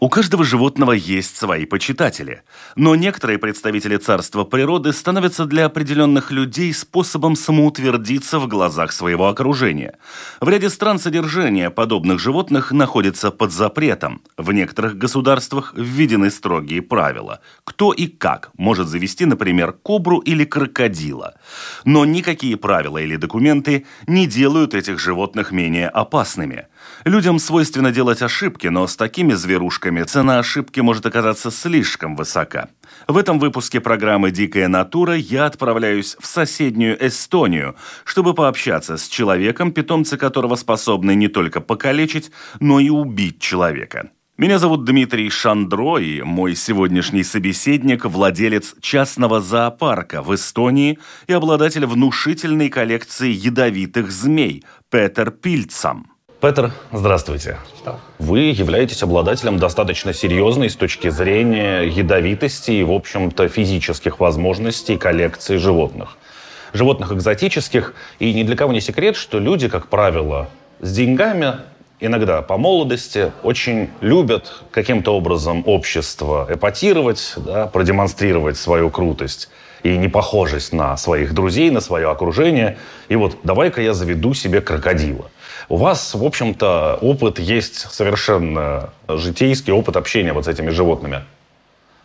У каждого животного есть свои почитатели, но некоторые представители царства природы становятся для определенных людей способом самоутвердиться в глазах своего окружения. В ряде стран содержание подобных животных находится под запретом. В некоторых государствах введены строгие правила, кто и как может завести, например, кобру или крокодила. Но никакие правила или документы не делают этих животных менее опасными – Людям свойственно делать ошибки, но с такими зверушками цена ошибки может оказаться слишком высока. В этом выпуске программы «Дикая натура» я отправляюсь в соседнюю Эстонию, чтобы пообщаться с человеком, питомцы которого способны не только покалечить, но и убить человека. Меня зовут Дмитрий Шандро, и мой сегодняшний собеседник – владелец частного зоопарка в Эстонии и обладатель внушительной коллекции ядовитых змей – Петер Пильцам. Петр, здравствуйте. Что? Вы являетесь обладателем достаточно серьезной с точки зрения ядовитости и, в общем-то, физических возможностей коллекции животных. Животных экзотических. И ни для кого не секрет, что люди, как правило, с деньгами, иногда по молодости, очень любят каким-то образом общество эпатировать, да, продемонстрировать свою крутость и непохожесть на своих друзей, на свое окружение. И вот давай-ка я заведу себе крокодила. У вас, в общем-то, опыт есть совершенно житейский опыт общения вот с этими животными.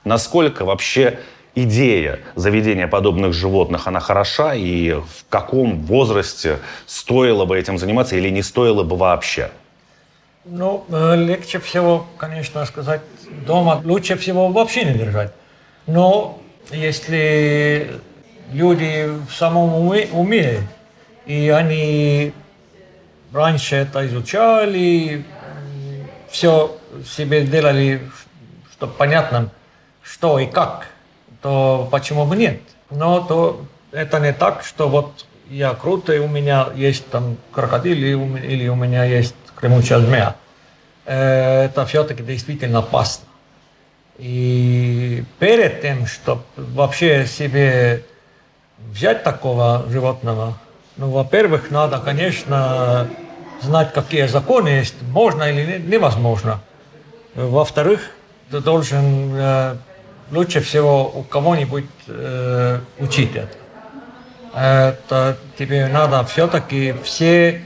Насколько вообще идея заведения подобных животных, она хороша, и в каком возрасте стоило бы этим заниматься или не стоило бы вообще? Ну, э, легче всего, конечно, сказать, дома лучше всего вообще не держать. Но если люди в самом уме, уме и они раньше это изучали, все себе делали, чтобы понятно, что и как, то почему бы нет? Но то это не так, что вот я крутой, у меня есть там крокодил или у меня есть кремучая змея. Э, это все-таки действительно опасно. И перед тем, чтобы вообще себе взять такого животного, ну, во-первых, надо, конечно, знать, какие законы есть, можно или невозможно. Во-вторых, ты должен э, лучше всего у кого-нибудь э, учить это. Это тебе надо все-таки все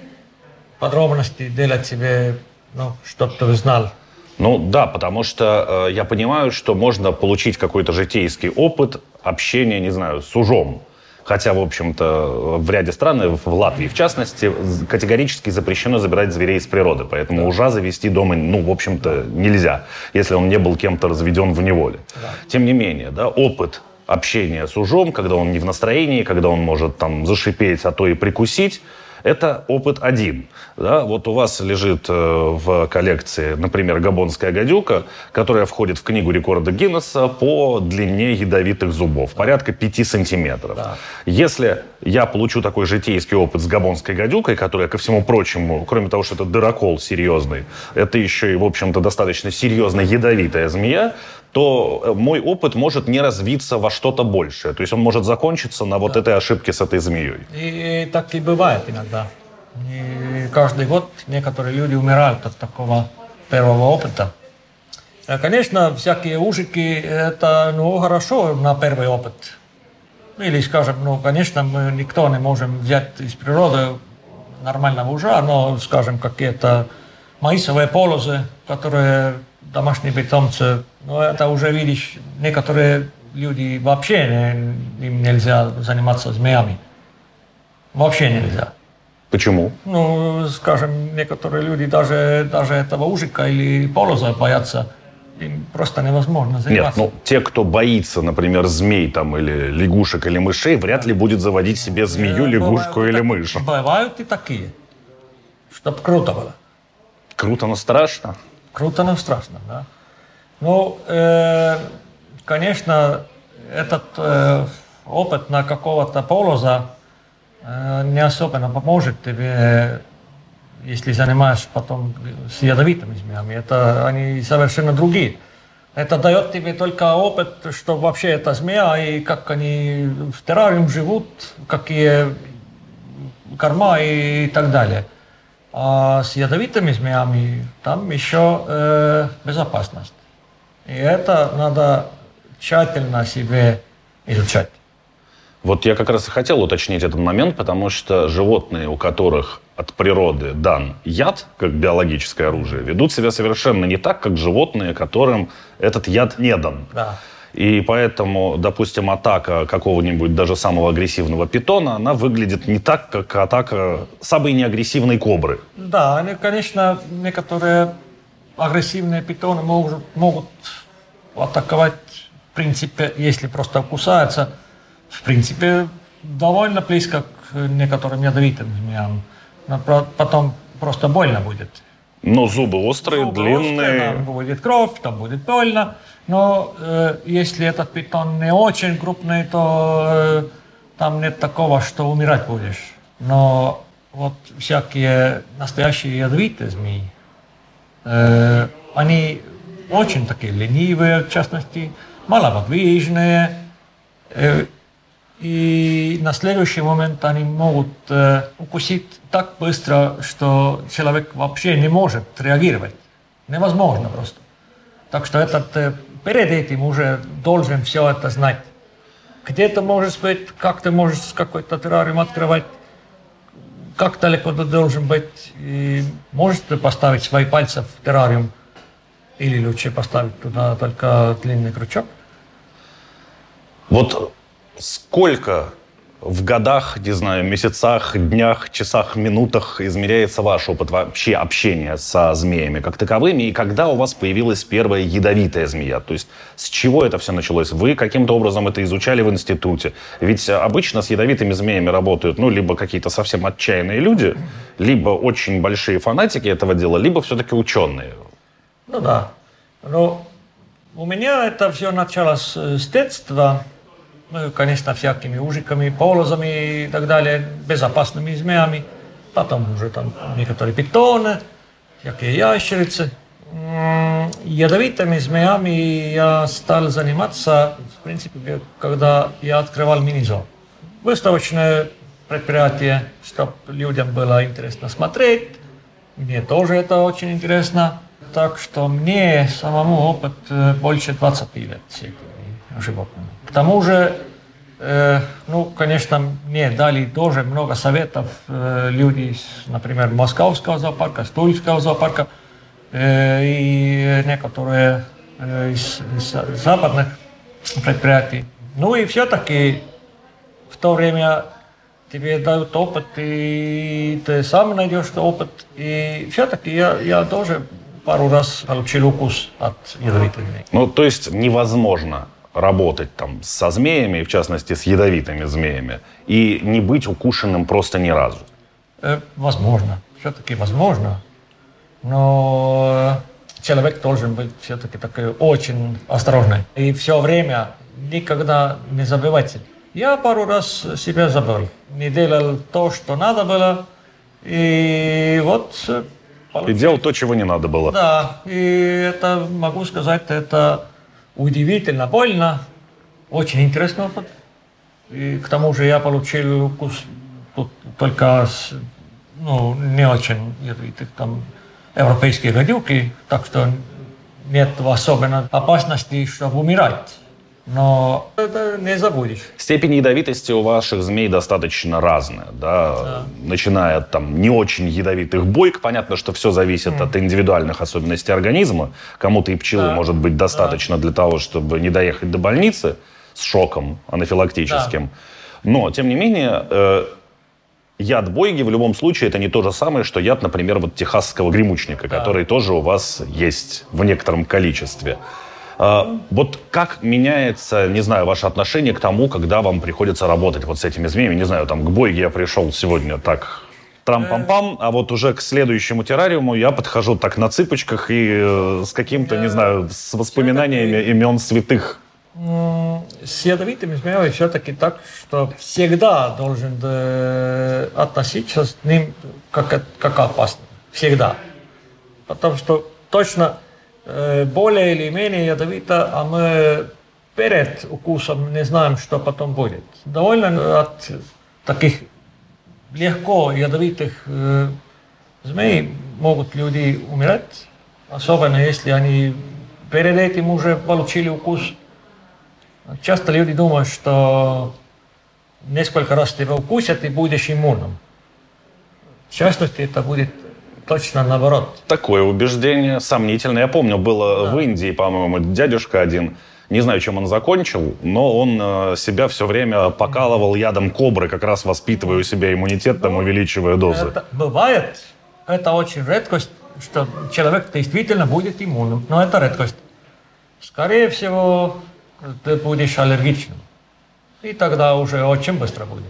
подробности делать себе, ну, чтобы ты знал. Ну да, потому что э, я понимаю, что можно получить какой-то житейский опыт общения, не знаю, с ужом. Хотя, в общем-то, в ряде стран, в Латвии в частности, категорически запрещено забирать зверей из природы. Поэтому да. ужа завести дома, ну, в общем-то, нельзя, если он не был кем-то разведен в неволе. Да. Тем не менее, да, опыт общения с ужом, когда он не в настроении, когда он может там зашипеть, а то и прикусить, это опыт один. Да? Вот у вас лежит э, в коллекции, например, габонская гадюка, которая входит в книгу рекорда Гиннесса по длине ядовитых зубов, порядка 5 сантиметров. Да. Если я получу такой житейский опыт с габонской гадюкой, которая, ко всему прочему, кроме того, что это дырокол серьезный, это еще и, в общем-то, достаточно серьезно ядовитая змея, то э, мой опыт может не развиться во что-то большее. То есть он может закончиться на вот да. этой ошибке с этой змеей. И, и так и бывает иногда. И каждый год некоторые люди умирают от такого первого опыта. Э, конечно, всякие ужики – это ну, хорошо на первый опыт. Или, скажем, ну, конечно, мы никто не можем взять из природы нормального ужа, но, скажем, какие-то маисовые полозы, которые домашние питомцы, ну, это уже видишь, некоторые люди вообще не, им нельзя заниматься змеями. Вообще нельзя. Почему? Ну, скажем, некоторые люди даже, даже этого ужика или полоза боятся. Им просто невозможно заниматься. Нет, ну, те, кто боится, например, змей там, или лягушек, или мышей, вряд ли будет заводить себе змею, э, лягушку бывают или мышь. Бывают и такие. Чтоб круто было. Круто, но страшно. Круто, но страшно, да. Ну, э, конечно, этот э, опыт на какого-то полоза э, не особенно поможет тебе, если занимаешься потом с ядовитыми змеями. Это они совершенно другие. Это дает тебе только опыт, что вообще это змея и как они в террариум живут, какие корма и так далее. А с ядовитыми змеями там еще э, безопасность. И это надо тщательно себе изучать. Вот я как раз и хотел уточнить этот момент, потому что животные, у которых от природы дан яд, как биологическое оружие, ведут себя совершенно не так, как животные, которым этот яд не дан. Да. И поэтому, допустим, атака какого-нибудь даже самого агрессивного питона, она выглядит не так, как атака самой неагрессивной кобры. Да, они, конечно, некоторые агрессивные питоны могут, могут атаковать, в принципе, если просто кусаются, в принципе, довольно близко к некоторым ядовитым змеям. Но потом просто больно будет. Но зубы острые, зубы длинные. Острые, там будет кровь, там будет больно. Но э, если этот питон не очень крупный, то э, там нет такого, что умирать будешь. Но вот всякие настоящие ядовитые змеи, э, они очень такие ленивые, в частности, малоподвижные. Э, и на следующий момент они могут э, укусить так быстро, что человек вообще не может реагировать. Невозможно просто. Так что этот э, перед этим уже должен все это знать. Где ты можешь быть, как ты можешь какой-то террариум открывать, как далеко ты должен быть, и можешь ты поставить свои пальцы в террариум, или лучше поставить туда только длинный крючок. Вот сколько в годах, не знаю, месяцах, днях, часах, минутах измеряется ваш опыт вообще общения со змеями как таковыми, и когда у вас появилась первая ядовитая змея? То есть с чего это все началось? Вы каким-то образом это изучали в институте? Ведь обычно с ядовитыми змеями работают, ну, либо какие-то совсем отчаянные люди, либо очень большие фанатики этого дела, либо все-таки ученые. Ну да. Но у меня это все началось с детства ну, конечно, всякими ужиками, полозами и так далее, безопасными змеями. Потом уже там некоторые питоны, всякие ящерицы. Ядовитыми змеями я стал заниматься, в принципе, когда я открывал мини-зон. Выставочное предприятие, чтобы людям было интересно смотреть. Мне тоже это очень интересно. Так что мне самому опыт э, больше 20 лет животными. К тому же, э, ну, конечно, мне дали тоже много советов э, люди, например, Московского зоопарка, Стульского зоопарка э, и некоторые э, из, из западных предприятий. Ну и все-таки в то время тебе дают опыт, и ты сам найдешь опыт. И все-таки я, я тоже пару раз получил укус от ядовитой змеи. Ну, то есть невозможно работать там со змеями, в частности с ядовитыми змеями, и не быть укушенным просто ни разу? Э, возможно, все-таки возможно, но человек должен быть все-таки такой очень осторожный и все время никогда не забывать. Я пару раз себя забыл, не делал то, что надо было, и вот получилось. И делал то, чего не надо было. Да, и это, могу сказать, это удивительно больно, очень интересный опыт. И к тому же я получил укус тут только с, ну, не очень ядовитых там европейские гадюки, так что нет особенно опасности, чтобы умирать но это не забудешь. Степень ядовитости у ваших змей достаточно разная, да? да. Начиная от там не очень ядовитых бойк, понятно, что все зависит mm. от индивидуальных особенностей организма. Кому-то и пчелы да. может быть достаточно да. для того, чтобы не доехать до больницы с шоком анафилактическим. Да. Но, тем не менее, э, яд бойги в любом случае это не то же самое, что яд, например, вот техасского гремучника, да. который тоже у вас есть в некотором количестве. А, вот как меняется, не знаю, ваше отношение к тому, когда вам приходится работать вот с этими змеями? Не знаю, там к Бойге я пришел сегодня так трам-пам-пам, а вот уже к следующему террариуму я подхожу так на цыпочках и э, с каким-то, не знаю, с воспоминаниями имен святых. С ядовитыми змеями все-таки так, что всегда должен э, относиться с ним как, как опасно. Всегда. Потому что точно э, более или менее ядовито, а мы перед укусом не знаем, что потом будет. Довольно от таких легко ядовитых э, змей могут люди умирать, особенно если они перед этим уже получили укус. Часто люди думают, что несколько раз тебя укусят и будешь иммунным. В частности, это будет точно наоборот. Такое убеждение сомнительное. Я помню, было да. в Индии, по-моему, дядюшка один – не знаю, чем он закончил, но он э, себя все время покалывал ядом кобры, как раз воспитывая у себя иммунитет, там, ну, увеличивая дозы. Это бывает. Это очень редкость, что человек действительно будет иммунным. Но это редкость. Скорее всего, ты будешь аллергичным. И тогда уже очень быстро будет.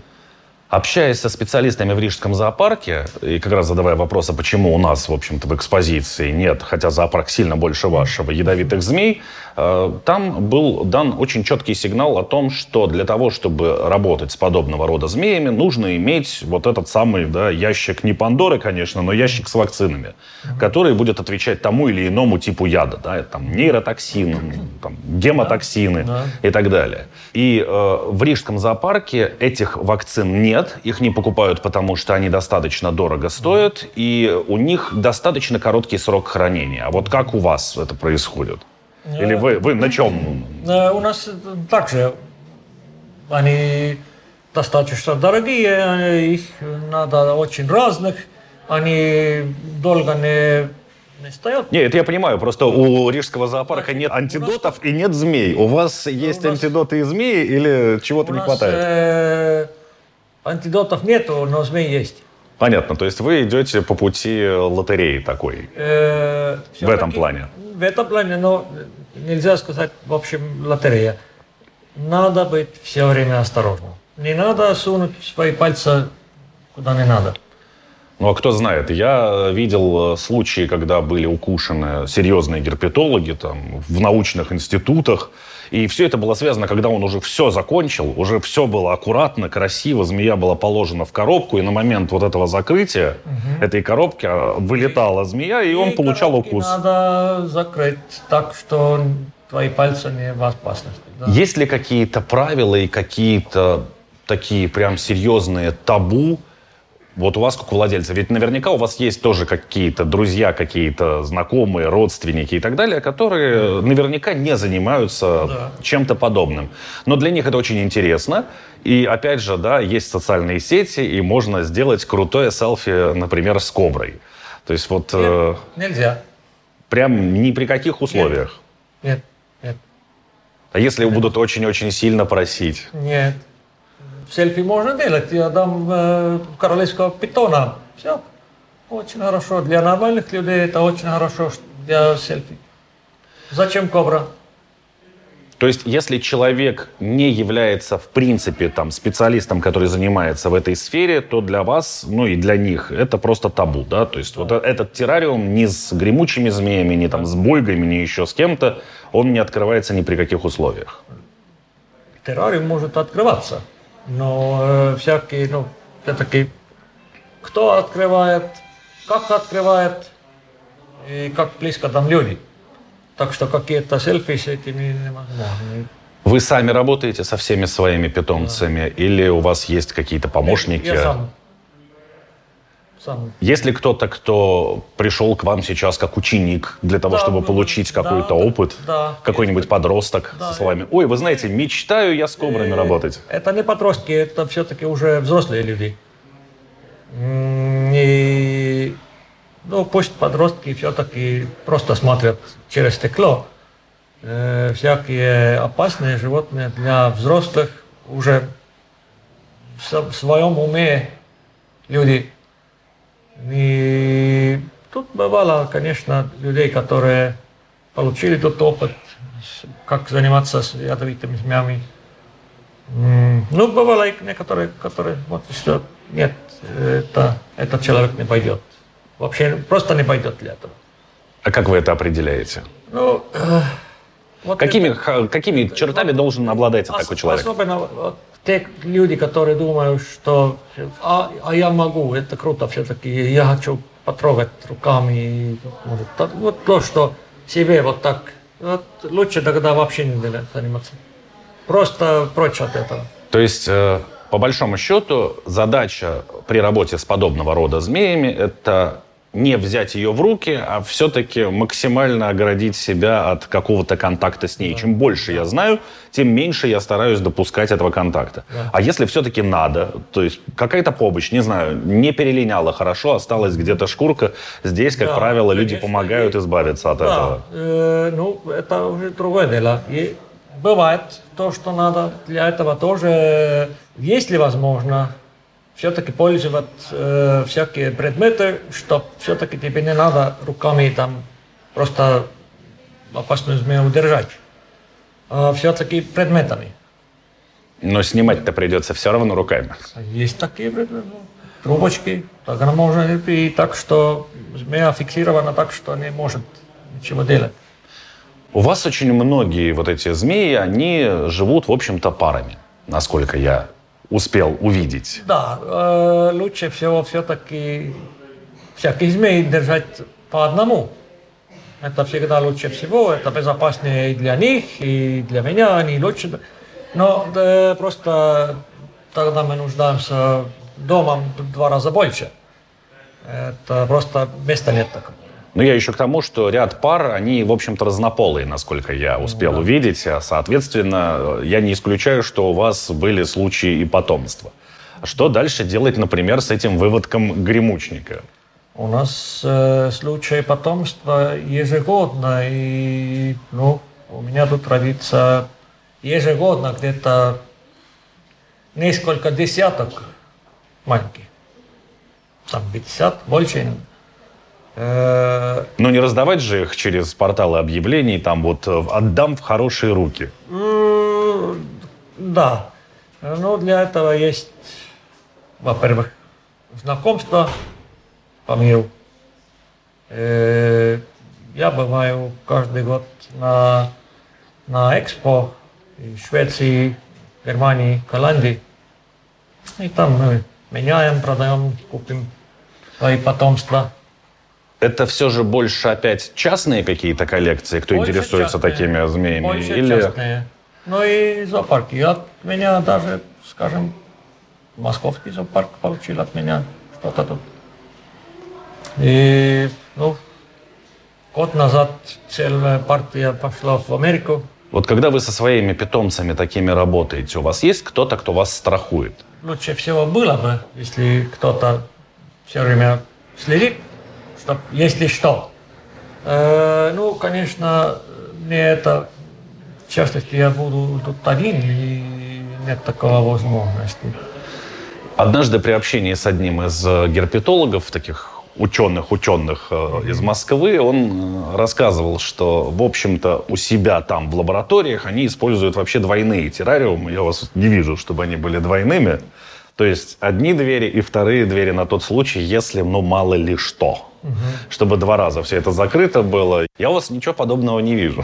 Общаясь со специалистами в Рижском зоопарке, и как раз задавая вопрос, а почему у нас, в общем-то, в экспозиции нет, хотя зоопарк сильно больше вашего, ядовитых змей, э, там был дан очень четкий сигнал о том, что для того, чтобы работать с подобного рода змеями, нужно иметь вот этот самый да, ящик, не Пандоры, конечно, но ящик с вакцинами, который будет отвечать тому или иному типу яда. Да, там нейротоксины, там, гемотоксины и так далее. И э, в Рижском зоопарке этих вакцин нет, нет, их не покупают, потому что они достаточно дорого стоят, и у них достаточно короткий срок хранения. А вот как у вас это происходит? Или вы, вы на чем? Э, у нас также они достаточно дорогие, их надо очень разных, они долго не не стоят. Нет, это я понимаю, просто у рижского зоопарка нет антидотов и нет змей. У вас есть у нас... антидоты и змеи или чего-то не хватает? Э, Антидотов нету, но змей есть. Понятно. То есть вы идете по пути лотереи такой. Э, в этом плане. В этом плане, но нельзя сказать, в общем, лотерея. Надо быть все время осторожным. Не надо сунуть свои пальцы куда не надо. Ну а кто знает, я видел э, случаи, когда были укушены серьезные герпетологи там, в научных институтах, и все это было связано, когда он уже все закончил, уже все было аккуратно, красиво, змея была положена в коробку, и на момент вот этого закрытия угу. этой коробки а, вылетала змея, и, и он получал укус. Надо закрыть так, что твои пальцы не в опасности. Да. Есть ли какие-то правила и какие-то такие прям серьезные табу, вот у вас, как у владельца, ведь наверняка у вас есть тоже какие-то друзья, какие-то знакомые, родственники и так далее, которые наверняка не занимаются да. чем-то подобным. Но для них это очень интересно. И опять же, да, есть социальные сети, и можно сделать крутое селфи, например, с коброй. То есть вот... Нет, э, нельзя. Прям ни при каких условиях. Нет, нет. А если нет. будут очень-очень сильно просить? Нет селфи можно делать. Я дам э, королевского питона. Все. Очень хорошо. Для нормальных людей это очень хорошо для селфи. Зачем кобра? То есть, если человек не является, в принципе, там, специалистом, который занимается в этой сфере, то для вас, ну и для них, это просто табу, да? То есть, вот этот террариум ни с гремучими змеями, ни там с бойгами, ни еще с кем-то, он не открывается ни при каких условиях. Террариум может открываться но э, всякие, ну, все-таки, кто открывает, как открывает и как близко там люди. Так что какие-то селфи с этими невозможно. Вы сами работаете со всеми своими питомцами да. или у вас есть какие-то помощники? Я сам. Сам. Есть ли кто-то, кто пришел к вам сейчас как ученик для того, да, чтобы получить какой-то да, опыт? Да. Какой-нибудь подросток да, со словами «Ой, вы знаете, мечтаю я с кобрами и, работать». Это не подростки, это все-таки уже взрослые люди. И, ну, пусть подростки все-таки просто смотрят через стекло. Э, всякие опасные животные для взрослых уже в своем уме люди и тут бывало, конечно, людей, которые получили тот опыт, как заниматься с ядовитыми змеями. Ну, бывало и некоторые, которые вот что нет, это, этот человек не пойдет. Вообще просто не пойдет для этого. А как вы это определяете? Ну, э, вот какими, это, какими чертами вот, должен обладать ос, такой человек? Особенно вот, те люди, которые думают, что а, а я могу, это круто все-таки, я хочу потрогать руками. Вот, вот то, что себе вот так, вот, лучше тогда вообще не заниматься. Просто прочь от этого. То есть, э, по большому счету, задача при работе с подобного рода змеями – это не взять ее в руки, а все-таки максимально оградить себя от какого-то контакта с ней. Да. Чем больше я знаю, тем меньше я стараюсь допускать этого контакта. Да. А если все-таки надо, то есть какая-то помощь, не знаю, не перелиняла хорошо, осталась где-то шкурка, здесь, как да, правило, конечно, люди помогают избавиться от да, этого. Э, ну, это уже другое дело. И бывает то, что надо для этого тоже, если возможно, все-таки пользовать э, всякие предметы, чтобы все-таки тебе не надо руками там просто опасную змею удержать, а все-таки предметами. Но снимать-то придется все равно руками. Есть такие предметы, трубочки, так она может и так, что змея фиксирована так, что не может ничего делать. У вас очень многие вот эти змеи, они живут, в общем-то, парами, насколько я успел увидеть? Да, э, лучше всего все-таки всяких змей держать по одному. Это всегда лучше всего, это безопаснее и для них, и для меня, они лучше. Но да, просто тогда мы нуждаемся дома в два раза больше. Это просто места нет такого. Но я еще к тому, что ряд пар, они, в общем-то, разнополые, насколько я успел да. увидеть. А, соответственно, я не исключаю, что у вас были случаи и потомства. Что дальше делать, например, с этим выводком гремучника? У нас э, случаи потомства ежегодно, и ну, у меня тут родится ежегодно где-то несколько десяток маленьких. Там 50, больше Э, ну, не раздавать же их через порталы объявлений, там вот э, отдам в хорошие руки. Да. Ну, для этого есть, во-первых, знакомство по миру. Э, я бываю каждый год на, на экспо в Швеции, Германии, Голландии. И там мы меняем, продаем, купим свои потомства это все же больше опять частные какие-то коллекции, кто больше интересуется частные, такими змеями? Больше Или... частные. Ну и зоопарки. От меня даже, скажем, московский зоопарк получил от меня что-то тут. И, ну, год назад целая партия пошла в Америку. Вот когда вы со своими питомцами такими работаете, у вас есть кто-то, кто вас страхует? Лучше всего было бы, если кто-то все время следит чтоб, если что. Э, ну, конечно, не это, в частности, я буду тут один, и нет такого возможности. Однажды при общении с одним из э, герпетологов, таких ученых-ученых э, из Москвы, он э, рассказывал, что, в общем-то, у себя там в лабораториях они используют вообще двойные террариумы. Я вас не вижу, чтобы они были двойными. То есть одни двери и вторые двери на тот случай, если, ну, мало ли что угу. чтобы два раза все это закрыто было. Я у вас ничего подобного не вижу.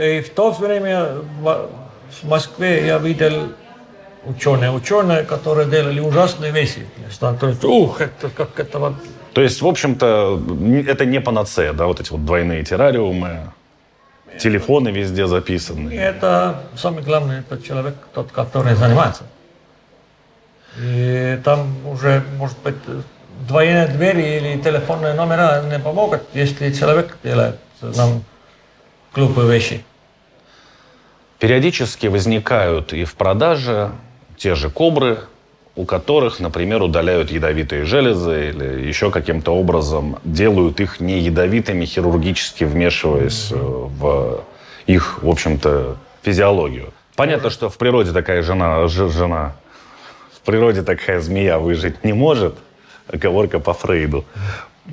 И в то время в Москве я видел ученые, ученые, которые делали ужасные вещи. То есть, ух, это как это вот... То есть, в общем-то, это не панацея, да, вот эти вот двойные террариумы, телефоны везде записаны. И это самый главный, это человек, тот, который занимается. И там уже, может быть, двойные двери или телефонные номера не помогут, если человек делает нам глупые вещи. Периодически возникают и в продаже те же кобры, у которых, например, удаляют ядовитые железы или еще каким-то образом делают их не ядовитыми, хирургически вмешиваясь mm-hmm. в их, в общем-то, физиологию. Понятно, что в природе такая жена, жена, в природе такая змея выжить не может – оговорка по Фрейду.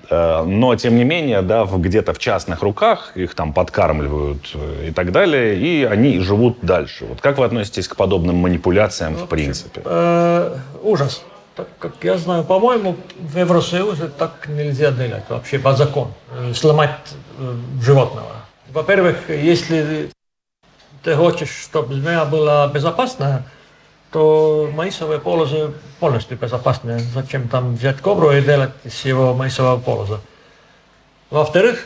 Э, но, тем не менее, да, где-то в частных руках их там подкармливают э, и так далее, и они живут дальше. Вот как вы относитесь к подобным манипуляциям в принципе? Э, ужас. так как я знаю, по-моему, в Евросоюзе так нельзя делать вообще по закону, сломать животного. Во-первых, если ты хочешь, чтобы змея была безопасная, то маисовые полозы полностью безопасны. Зачем там взять кобру и делать из его маисового полоза? Во-вторых,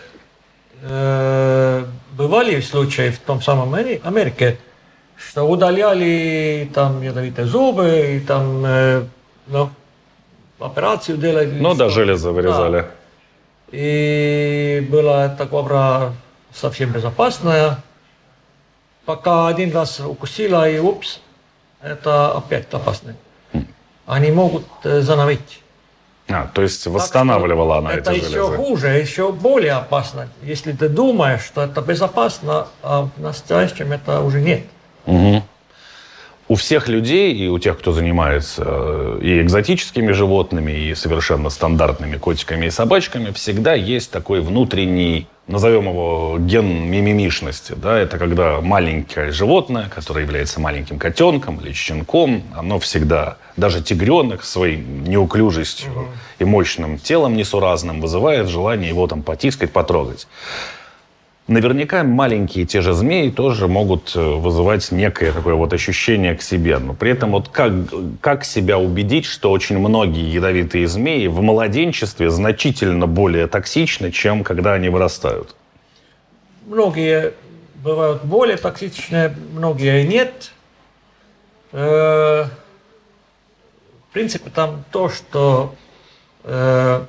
э, бывали случаи в том самом Америке, что удаляли там ядовитые зубы, и там э, ну, операцию делали. Ну да, железо вырезали. Да. И была эта кобра совсем безопасная. Пока один раз укусила и упс, это опять опасно. Они могут э, зановить. А, то есть восстанавливала она это эти железы. Это еще хуже, еще более опасно. Если ты думаешь, что это безопасно, а в настоящем это уже нет. Угу. У всех людей и у тех, кто занимается э, и экзотическими животными, и совершенно стандартными котиками и собачками, всегда есть такой внутренний, назовем его ген мимимишности. Да? Это когда маленькое животное, которое является маленьким котенком или щенком, оно всегда, даже тигренок своей неуклюжестью угу. и мощным телом несуразным вызывает желание его там потискать, потрогать. Наверняка маленькие те же змеи тоже могут э, вызывать некое такое вот ощущение к себе. Но при этом вот как, как себя убедить, что очень многие ядовитые змеи в младенчестве значительно более токсичны, чем когда они вырастают? Многие бывают более токсичные, многие нет. Э, в принципе, там то, что э,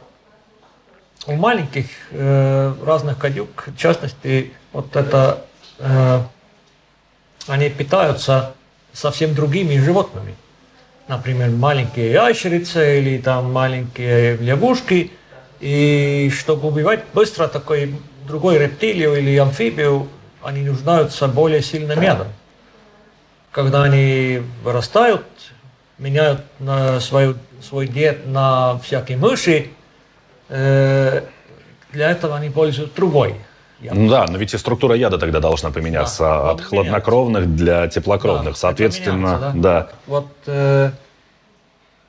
у маленьких э, разных гадюк, в частности, вот это, э, они питаются совсем другими животными. Например, маленькие ящерицы или там маленькие лягушки. И чтобы убивать быстро такой другой рептилию или амфибию, они нуждаются более сильным ядом. Когда они вырастают, меняют на свою, свой диет на всякие мыши, для этого они пользуют другой. Яд. Ну да, но ведь и структура яда тогда должна поменяться да, от хладнокровных для теплокровных. Да, Соответственно, да. да. Вот, э,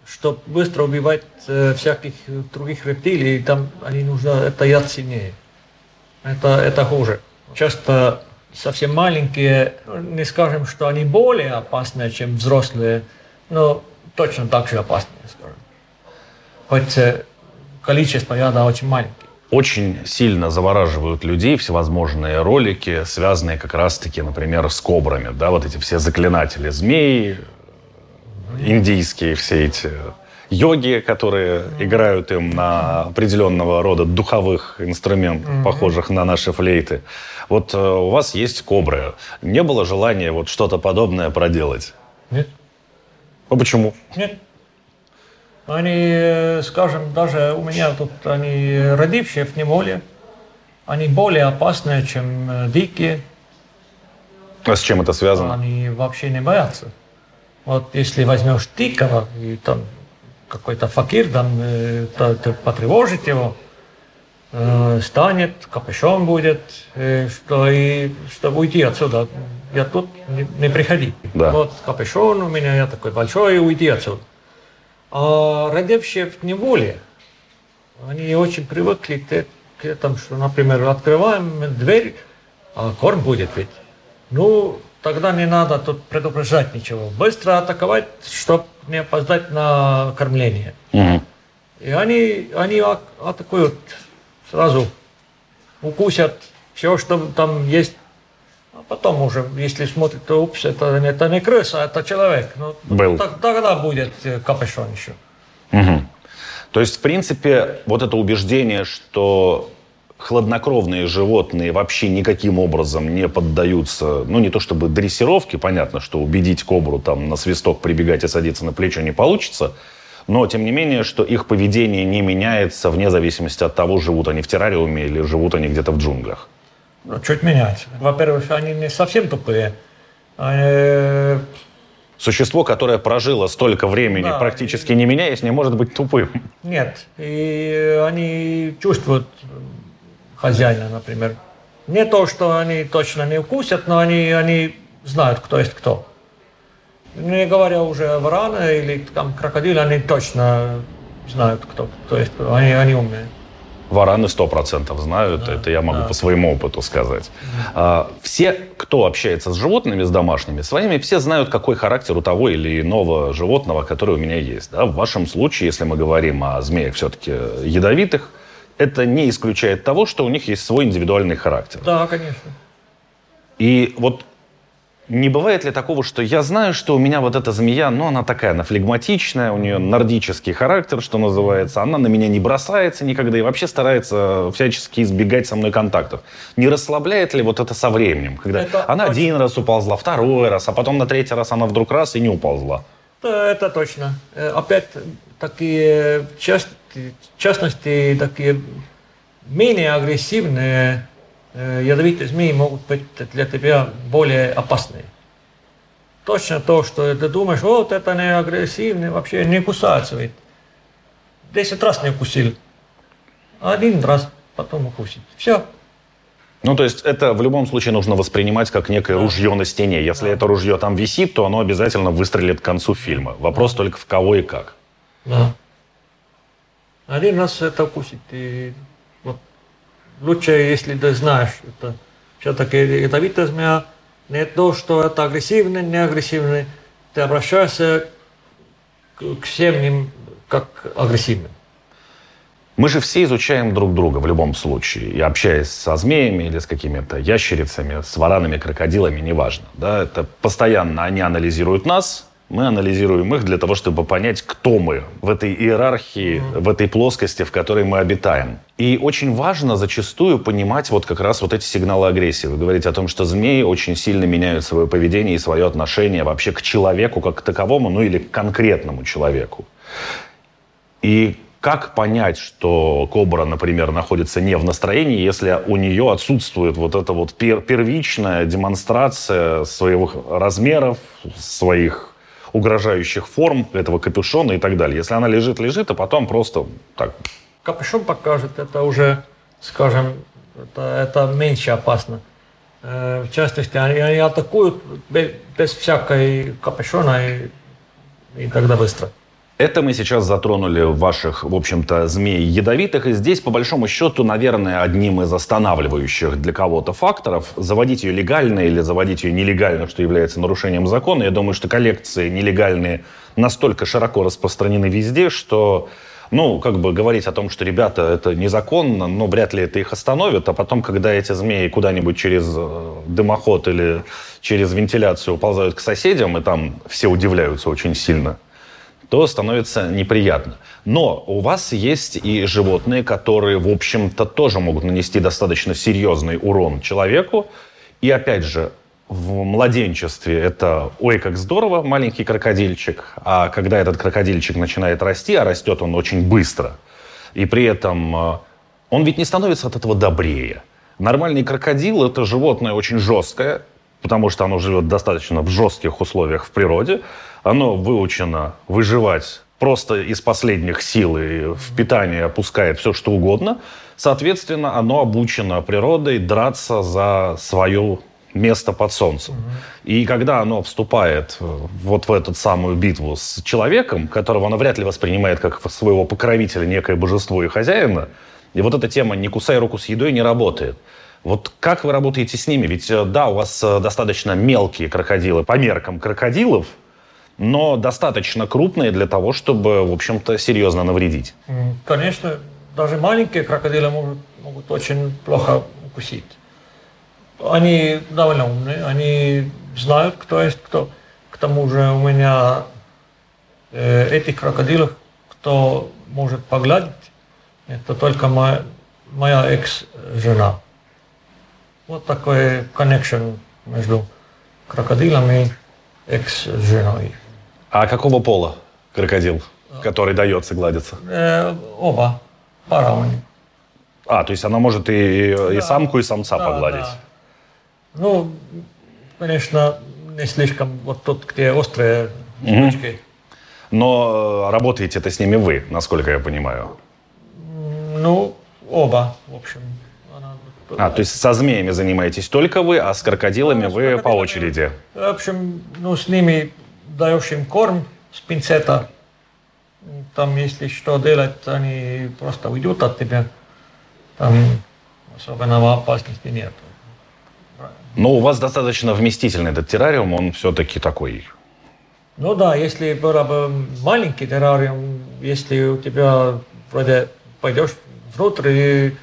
чтобы быстро убивать э, всяких других рептилий, там они нужны, это яд сильнее. Это, это хуже. Часто совсем маленькие, не скажем, что они более опасные, чем взрослые, но точно так же опасные, скажем. Хоть э, количество яда очень маленькое. Очень сильно завораживают людей всевозможные ролики, связанные как раз-таки, например, с кобрами. Да, вот эти все заклинатели змей, индийские все эти йоги, которые играют им на определенного рода духовых инструментах, mm-hmm. похожих на наши флейты. Вот э, у вас есть кобры. Не было желания вот что-то подобное проделать? Нет. А почему? Нет. Они, скажем, даже у меня тут они родившие в неволе, они более опасные, чем э, дикие. А с чем это связано? Они вообще не боятся. Вот если возьмешь дикого, и там какой-то факир, там, э, то, то потревожит его, э, станет, капюшон будет, э, что и чтобы уйти отсюда. Я тут не, не приходи. Да. Вот капюшон у меня, я такой большой, уйди отсюда. А родившие в неволе, они очень привыкли к, этому, что, например, открываем дверь, а корм будет ведь. Ну, тогда не надо тут предупреждать ничего. Быстро атаковать, чтобы не опоздать на кормление. Угу. И они, они атакуют сразу, укусят все, что там есть а потом уже, если смотрит, то упс, это, это не крыса, это человек. Ну, Был. Так, тогда будет э, капюшон еще. Угу. То есть, в принципе, вот это убеждение, что хладнокровные животные вообще никаким образом не поддаются, ну, не то чтобы дрессировке, понятно, что убедить кобру там на свисток прибегать и садиться на плечо не получится, но, тем не менее, что их поведение не меняется вне зависимости от того, живут они в террариуме или живут они где-то в джунглях. Ну, чуть меняется. Во-первых, они не совсем тупые. Они... Существо, которое прожило столько времени, да, практически не меняясь, не может быть тупым. Нет. И они чувствуют хозяина, например. Не то, что они точно не укусят, но они, они знают, кто есть кто. Не говоря уже о варане или там крокодиле, они точно знают, кто, кто есть кто. Они, они умные. Вараны сто процентов знают, Да, это я могу да. по своему опыту сказать. А, все, кто общается с животными, с домашними, своими, все знают, какой характер у того или иного животного, который у меня есть. Да? В вашем случае, если мы говорим о змеях все-таки ядовитых, это не исключает того, что у них есть свой индивидуальный характер. Да, конечно. И вот не бывает ли такого, что я знаю, что у меня вот эта змея, ну, она такая, она флегматичная, у нее нордический характер, что называется, она на меня не бросается никогда и вообще старается всячески избегать со мной контактов. Не расслабляет ли вот это со временем, когда Это она очень- один раз уползла, второй раз, а потом на третий раз она вдруг раз и не уползла? Да, это точно. Э, Опять такие в частности, такие менее агрессивные ядовитые змеи могут быть для тебя более опасные. Точно то, что ты думаешь, вот это не агрессивный, вообще не кусается ведь. Десять раз не укусил. Один раз потом укусит. Все. Ну, то есть это в любом случае нужно воспринимать как некое ружье на стене. Если это ружье там висит, то оно обязательно выстрелит к концу фильма. Вопрос только в кого и как. Да. Один раз это укусит. И лучше, если ты знаешь, это все-таки ядовитая змея, не то, что это агрессивный, не агрессивный, ты обращаешься к, всем ним как агрессивным. Мы же все изучаем друг друга в любом случае. И общаясь со змеями или с какими-то ящерицами, с варанами, крокодилами, неважно. Да, это постоянно они анализируют нас, мы анализируем их для того, чтобы понять, кто мы в этой иерархии, в этой плоскости, в которой мы обитаем. И очень важно зачастую понимать вот как раз вот эти сигналы агрессии. Вы говорите о том, что змеи очень сильно меняют свое поведение и свое отношение вообще к человеку как к таковому, ну или к конкретному человеку. И как понять, что кобра, например, находится не в настроении, если у нее отсутствует вот эта вот пер- первичная демонстрация своих размеров, своих угрожающих форм, этого капюшона и так далее. Если она лежит, лежит, а потом просто так. Капюшон покажет, это уже, скажем, это, это меньше опасно. Э, В частности, они, они атакуют без всякой капюшона и, и тогда быстро. Это мы сейчас затронули ваших, в общем-то, змей ядовитых. И здесь, по большому счету, наверное, одним из останавливающих для кого-то факторов заводить ее легально или заводить ее нелегально, что является нарушением закона. Я думаю, что коллекции нелегальные настолько широко распространены везде, что ну, как бы говорить о том, что ребята, это незаконно, но вряд ли это их остановит, а потом, когда эти змеи куда-нибудь через э, дымоход или через вентиляцию уползают к соседям, и там все удивляются очень сильно, то становится неприятно. Но у вас есть и животные, которые, в общем-то, тоже могут нанести достаточно серьезный урон человеку. И опять же, в младенчестве это ой, как здорово, маленький крокодильчик. А когда этот крокодильчик начинает расти, а растет он очень быстро, и при этом э, он ведь не становится от этого добрее. Нормальный крокодил – это животное очень жесткое, потому что оно живет достаточно в жестких условиях в природе. Оно выучено выживать просто из последних сил и в питание опускает все, что угодно. Соответственно, оно обучено природой драться за свое место под солнцем. И когда оно вступает э, вот в эту самую битву с человеком, которого оно вряд ли воспринимает как своего покровителя, некое божество и хозяина, и вот эта тема «не кусай руку с едой» не работает. Вот как вы работаете с ними? Ведь э, да, у вас э, достаточно мелкие крокодилы по меркам крокодилов, но достаточно крупные для того, чтобы, в общем-то, серьезно навредить. Конечно, даже маленькие крокодилы могут, могут очень плохо укусить. Они довольно умные, они знают, кто есть кто. К тому же у меня э, этих крокодилов, кто может погладить, это только моя, моя экс-жена. Вот такой connection между крокодилом и экс-женой. А какого пола крокодил, который дается гладиться? Э, оба, пара у них. А, то есть она может и, и самку, и самца Да, погладить. да. Ну, конечно, не слишком вот тут, где острые штучки. Но э, работаете это с ними вы, насколько я понимаю. Ну, оба, в общем. А, то есть со змеями занимаетесь только вы, а с крокодилами Да, с вы по крокодилами. очереди. В общем, ну, с ними даешь им корм с пинцета, там, если что делать, они просто уйдут от тебя. Там особенного опасности нет. Но у вас достаточно вместительный этот террариум, он все-таки такой. Ну да, если было бы маленький террариум, если у тебя вроде пойдешь внутрь и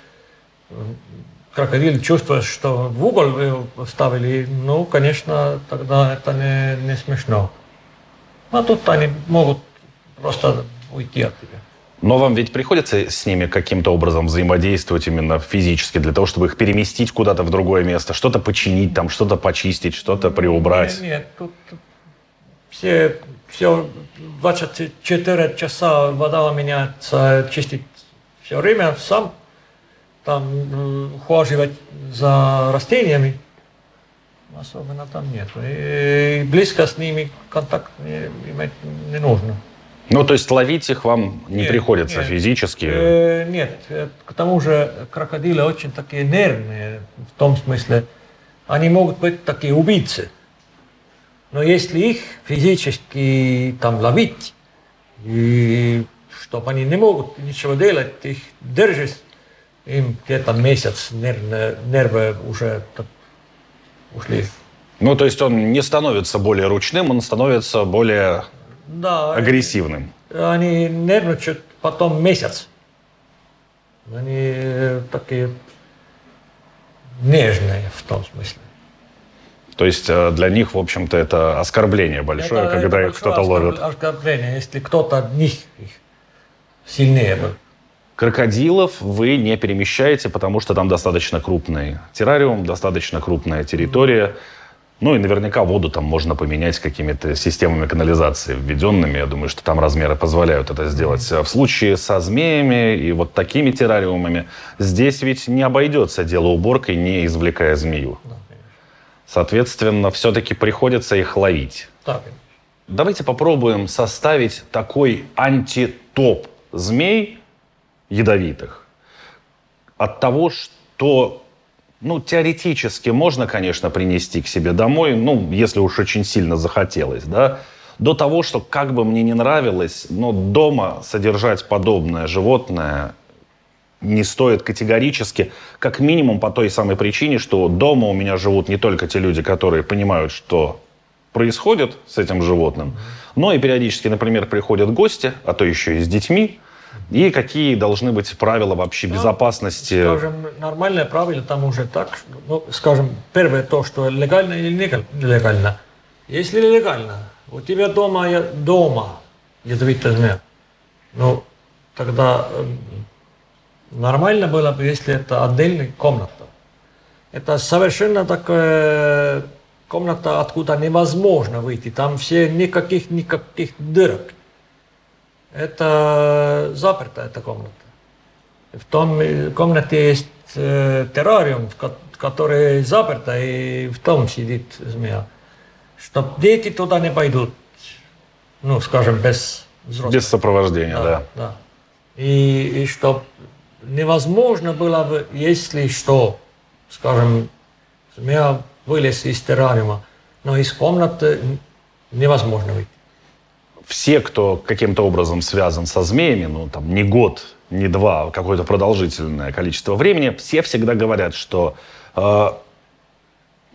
крокодил чувствуешь, что в угол вы ставили, ну, конечно, тогда это не, не смешно. А тут они могут просто уйти от тебя. Но вам ведь приходится с ними каким-то образом взаимодействовать именно физически для того, чтобы их переместить куда-то в другое место, что-то починить там, что-то почистить, что-то приубрать? Нет, нет тут все, все 24 часа вода меняется, чистить все время сам там ухаживать за растениями, особенно там нет. И близко с ними контакт не, иметь не нужно. Ну, то есть ловить их вам не нет, приходится нет, физически? Э, нет, э, к тому же крокодилы очень такие нервные, в том смысле, они могут быть такие убийцы. Но если их физически там ловить, и чтобы они не могут ничего делать, их держишь, им где-то месяц нервные, нервы уже ушли. Ну, то есть он не становится более ручным, он становится более да, агрессивным. Они нервничают потом месяц. Они такие нежные в том смысле. То есть э, для них, в общем-то, это оскорбление большое, это, когда это их кто-то ловит. Оскорбление, если кто-то от них сильнее был. Крокодилов вы не перемещаете, потому что там достаточно крупный террариум, достаточно крупная территория. Ну и наверняка воду там можно поменять какими-то системами канализации введенными. Я думаю, что там размеры позволяют это сделать. В случае со змеями и вот такими террариумами здесь ведь не обойдется дело уборкой, не извлекая змею. Соответственно, все-таки приходится их ловить. Так. Давайте попробуем составить такой антитоп змей ядовитых. От того, что ну, теоретически можно, конечно, принести к себе домой, ну, если уж очень сильно захотелось, да, до того, что как бы мне не нравилось, но дома содержать подобное животное не стоит категорически, как минимум по той самой причине, что дома у меня живут не только те люди, которые понимают, что происходит с этим животным, но и периодически, например, приходят гости, а то еще и с детьми, и какие должны быть правила вообще ну, безопасности? Скажем, нормальное правило там уже так, ну, скажем, первое то, что легально или нелегально. Если легально, у тебя дома, дома ядовитая змея, ну, тогда эм, нормально было бы, если это отдельная комната. Это совершенно такая комната, откуда невозможно выйти. Там все никаких, никаких дырок это запертая эта комната. В том комнате есть э, террариум, который заперто, и в том сидит змея. Чтоб дети туда не пойдут, ну, скажем, без взрослых. Без сопровождения, да. да. да. И, и чтоб невозможно было бы, если что, скажем, змея вылез из террариума, но из комнаты невозможно выйти все, кто каким-то образом связан со змеями, ну, там, не год, не два, а какое-то продолжительное количество времени, все всегда говорят, что, э,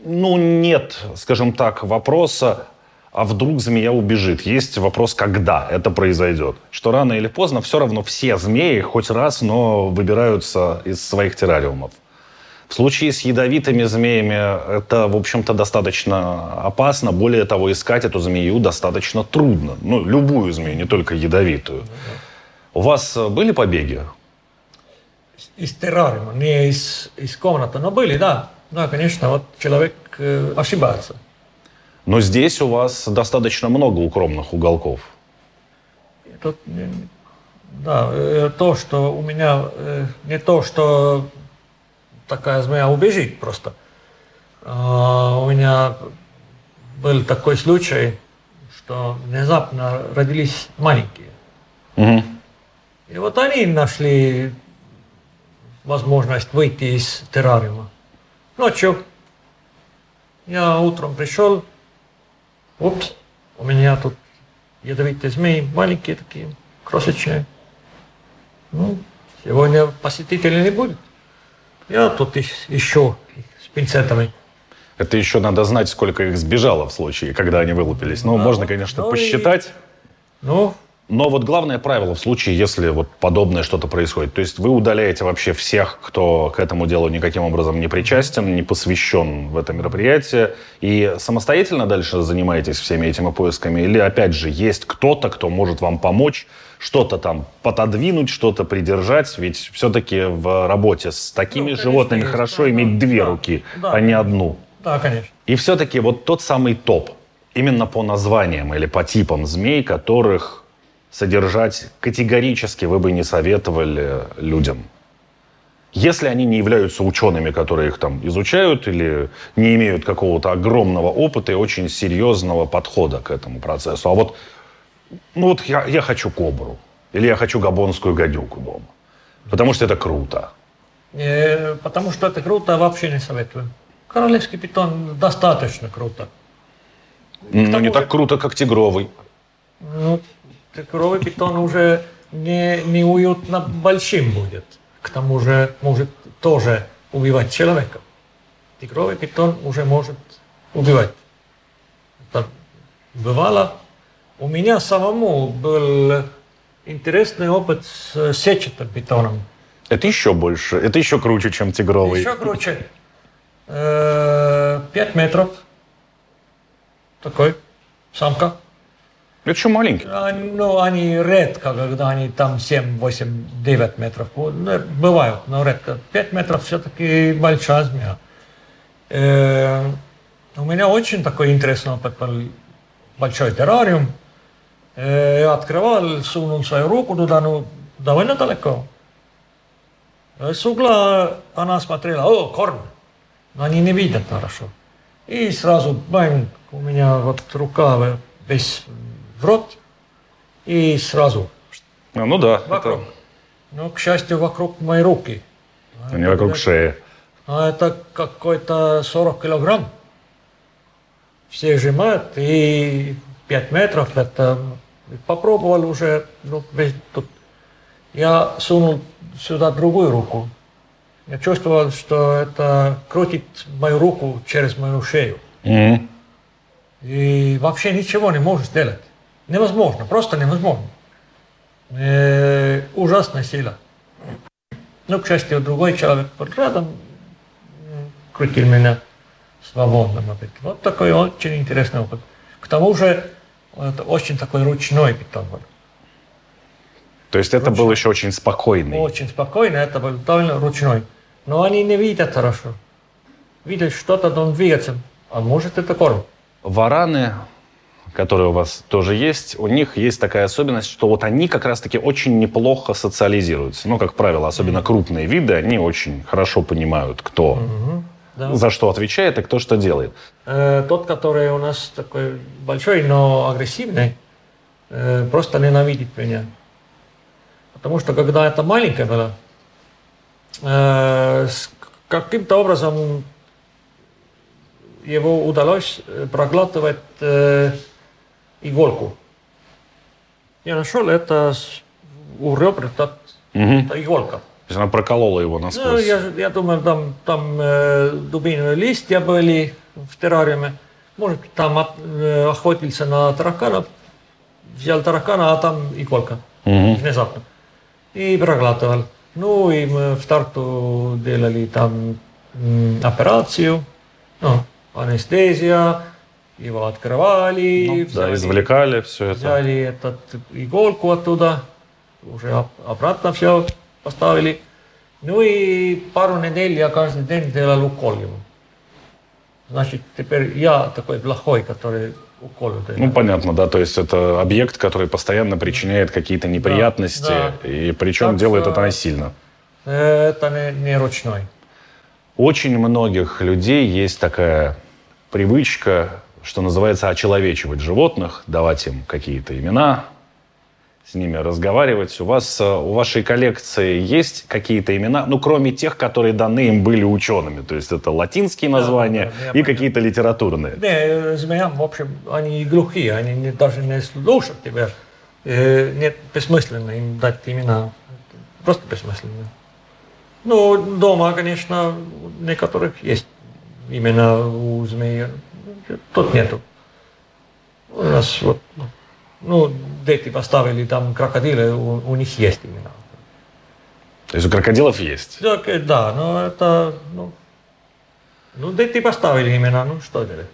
ну, нет, скажем так, вопроса, а вдруг змея убежит. Есть вопрос, когда это произойдет. Что рано или поздно все равно все змеи хоть раз, но выбираются из своих террариумов. В случае с ядовитыми змеями это, в общем-то, достаточно опасно. Более того, искать эту змею достаточно трудно. Ну, любую змею, не только ядовитую. У вас были побеги? Из террариума, не из, из комнаты, но были, да. Да, конечно, вот человек э, ошибается. Но здесь у вас достаточно много укромных уголков. Тут, да, э, то, что у меня, э, не то, что такая змея убежит просто. А, у меня был такой случай, что внезапно родились маленькие. Угу. И вот они нашли возможность выйти из террариума. Ночью я утром пришел, упс, У меня тут ядовитые змеи, маленькие такие, крошечные. Ну, сегодня посетителей не будет. Я тут еще с пинцетами. Это еще надо знать, сколько их сбежало в случае, когда они вылупились. Ну, Да, можно, вот, конечно, ну и- посчитать. Ну, Но вот главное правило в случае, если вот подобное что-то происходит. То есть вы удаляете вообще всех, кто к этому делу никаким образом не причастен, не посвящен в это мероприятие. И самостоятельно дальше занимаетесь всеми этими поисками? Или, опять же, есть кто-то, кто может вам помочь, что-то там пододвинуть, что-то придержать? Ведь все-таки в работе с такими Ну, конечно, животными есть. хорошо Да, иметь да, две да. руки, Да. а не одну. да, конечно. И все-таки вот тот самый топ, именно по названиям или по типам змей, которых содержать категорически вы бы не советовали людям. Если они не являются учеными, которые их там изучают, или не имеют какого-то огромного опыта и очень серьезного подхода к этому процессу. А вот, ну вот я, я хочу кобру, или я хочу габонскую гадюку дома, потому что это круто. Э, потому что это круто, вообще не советую. Королевский питон достаточно круто. Не тому же- так круто, как тигровый. Ну, тигровый питон уже не, неуютно большим будет. К тому же может тоже убивать человека. Тигровый питон уже может убивать. Это бывало. У меня самому был интересный опыт с сетчатым питоном. Это еще больше, это еще круче, чем тигровый. Еще круче. Э, Пять метров. Такой. Самка. Это еще маленький. А, Ну, они редко, когда они там 7, 8, 9 метров. Ну, Бывают, но редко. 5 метров все-таки большая змея. Э, у меня очень такой интересный опыт был. Большой террариум. Открывал, сунул свою руку туда, ну, довольно далеко. Э, С угла она смотрела, о, корм. Но они не видят хорошо. И сразу, бang, у меня вот рука весь в рот. И сразу, А, ну да, вокруг. Ну, к счастью, вокруг моей руки. это не вокруг шеи. А это какой-то 40 килограмм. Все сжимают, и 5 метров это... Попробовал уже, ну, весь тут. Я сунул сюда другую руку. Я чувствовал, что это крутит мою руку через мою шею. Мгм. И вообще ничего не можешь сделать. Невозможно, просто невозможно. Э, ужасная сила. Ну, к счастью, другой человек был рядом, крутил меня свободно. опять. Вот такой очень интересный опыт. К тому же, это очень такой ручной питон был. То есть это был еще очень спокойный. Очень спокойно, это был довольно ручной. Но они не видят хорошо. Видят, что-то там двигается. А может, это корм. Вараны, которые у вас тоже есть, у них есть такая особенность, что вот они как раз-таки очень неплохо социализируются. Ну, как правило, особенно крупные виды, они очень хорошо понимают, кто Да. за что отвечает и кто что делает. Э, Тот, который у нас такой большой, но агрессивный, э, просто ненавидит меня. Потому что когда это маленькая была, э, с каким-то образом его удалось э, проглатывать э, иголку. Я нашел это у ребер, та- Мгм. та иголка. То есть она проколола его Ну, насквозь. я, же- я думаю, там, там э, дубиновые листья были в террариуме. Может, там от- э, охотился на тараканов, взял таракана, а там иголка Мгм. внезапно. И проглатывал. Ну, и мы в старту делали там м, операцию, ну, анестезия, его открывали, Ну, да, взяли- извлекали все это. Взяли этот иголку оттуда, уже об- обратно все поставили. Ну и пару недель я каждый день делал укол ему. Значит, теперь я такой плохой, который укол делает. Ну, понятно, да, то есть это объект, который постоянно причиняет какие-то неприятности, да. и причем Так делает это насильно. Это не, не ручной. Очень многих людей есть такая привычка, что называется, очеловечивать животных, давать им какие-то имена, с ними разговаривать. У вас, э, у вашей коллекции есть какие-то имена, ну, кроме тех, которые даны им были учеными? То есть это латинские названия да, да, и какие-то литературные? Не, змеям, в общем, они глухие, они не, даже не слушают тебя. Э, нет, бессмысленно им дать имена. Просто бессмысленно. Ну, дома, конечно, некоторых есть имена у змеи. Тут нету. У нас вот ну, дети поставили там крокодилы, у, у них есть имена. То есть у крокодилов есть? Да, да но это, ну, ну, дети поставили имена, ну, что делать?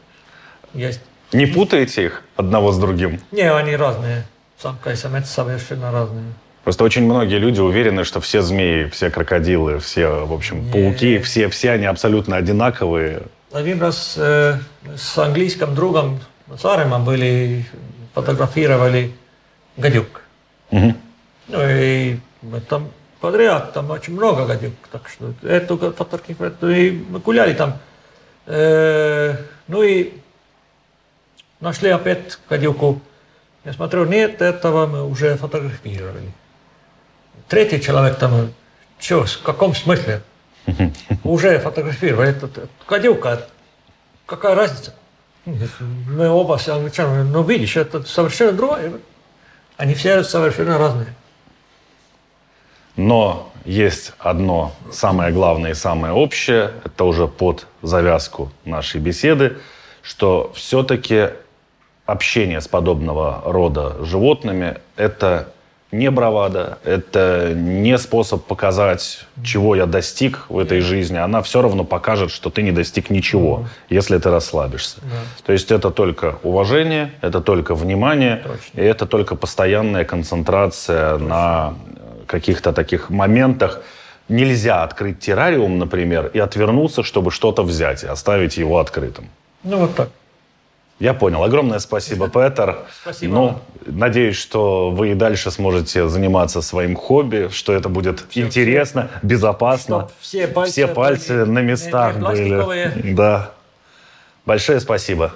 Есть. Не путаете их одного с другим? Не, они разные. Самка и самец совершенно разные. Просто очень многие люди уверены, что все змеи, все крокодилы, все, в общем, не. пауки, все, все они абсолютно одинаковые. Один раз э, с английским другом Саремом были фотографировали гадюк. Угу. Ну и мы там подряд, там очень много гадюк, так что эту фотографировали, и мы гуляли там. Э, ну и нашли опять гадюку. Я смотрю, нет, этого мы уже фотографировали. Третий человек там, что, в каком смысле? Уже фотографировали. Это, это гадюка, какая разница? Мы оба с англичанами, но видишь, это совершенно другое. Они все совершенно разные. Но есть одно самое главное и самое общее, это уже под завязку нашей беседы, что все-таки общение с подобного рода животными – это не бравада, это не способ показать, чего я достиг в этой жизни. Она все равно покажет, что ты не достиг ничего, если ты расслабишься. Да. То есть это только уважение, это только внимание, Точно. и это только постоянная концентрация Точно. на каких-то таких моментах. Нельзя открыть террариум, например, и отвернуться, чтобы что-то взять и оставить его открытым. Ну вот так. Я понял. Огромное спасибо, Петр. Спасибо. Ну, надеюсь, что вы и дальше сможете заниматься своим хобби, что это будет все, интересно, все, безопасно. Все пальцы, все пальцы на местах были. Да. Большое спасибо.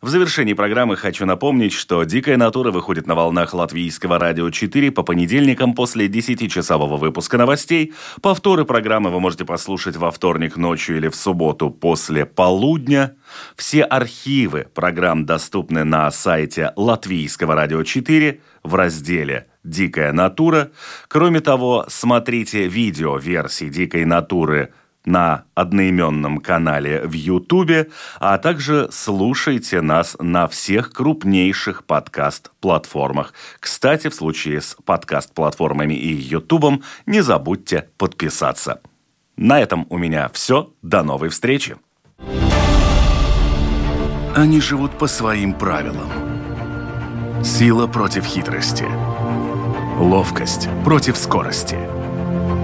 В завершении программы хочу напомнить, что «Дикая натура» выходит на волнах Латвийского радио 4 по понедельникам после 10-часового выпуска новостей. Повторы программы вы можете послушать во вторник ночью или в субботу после полудня. Все архивы программ доступны на сайте Латвийского радио 4 в разделе «Дикая натура». Кроме того, смотрите видео версии «Дикой натуры» на одноименном канале в Ютубе, а также слушайте нас на всех крупнейших подкаст-платформах. Кстати, в случае с подкаст-платформами и Ютубом не забудьте подписаться. На этом у меня все. До новой встречи. Они живут по своим правилам. Сила против хитрости. Ловкость против скорости –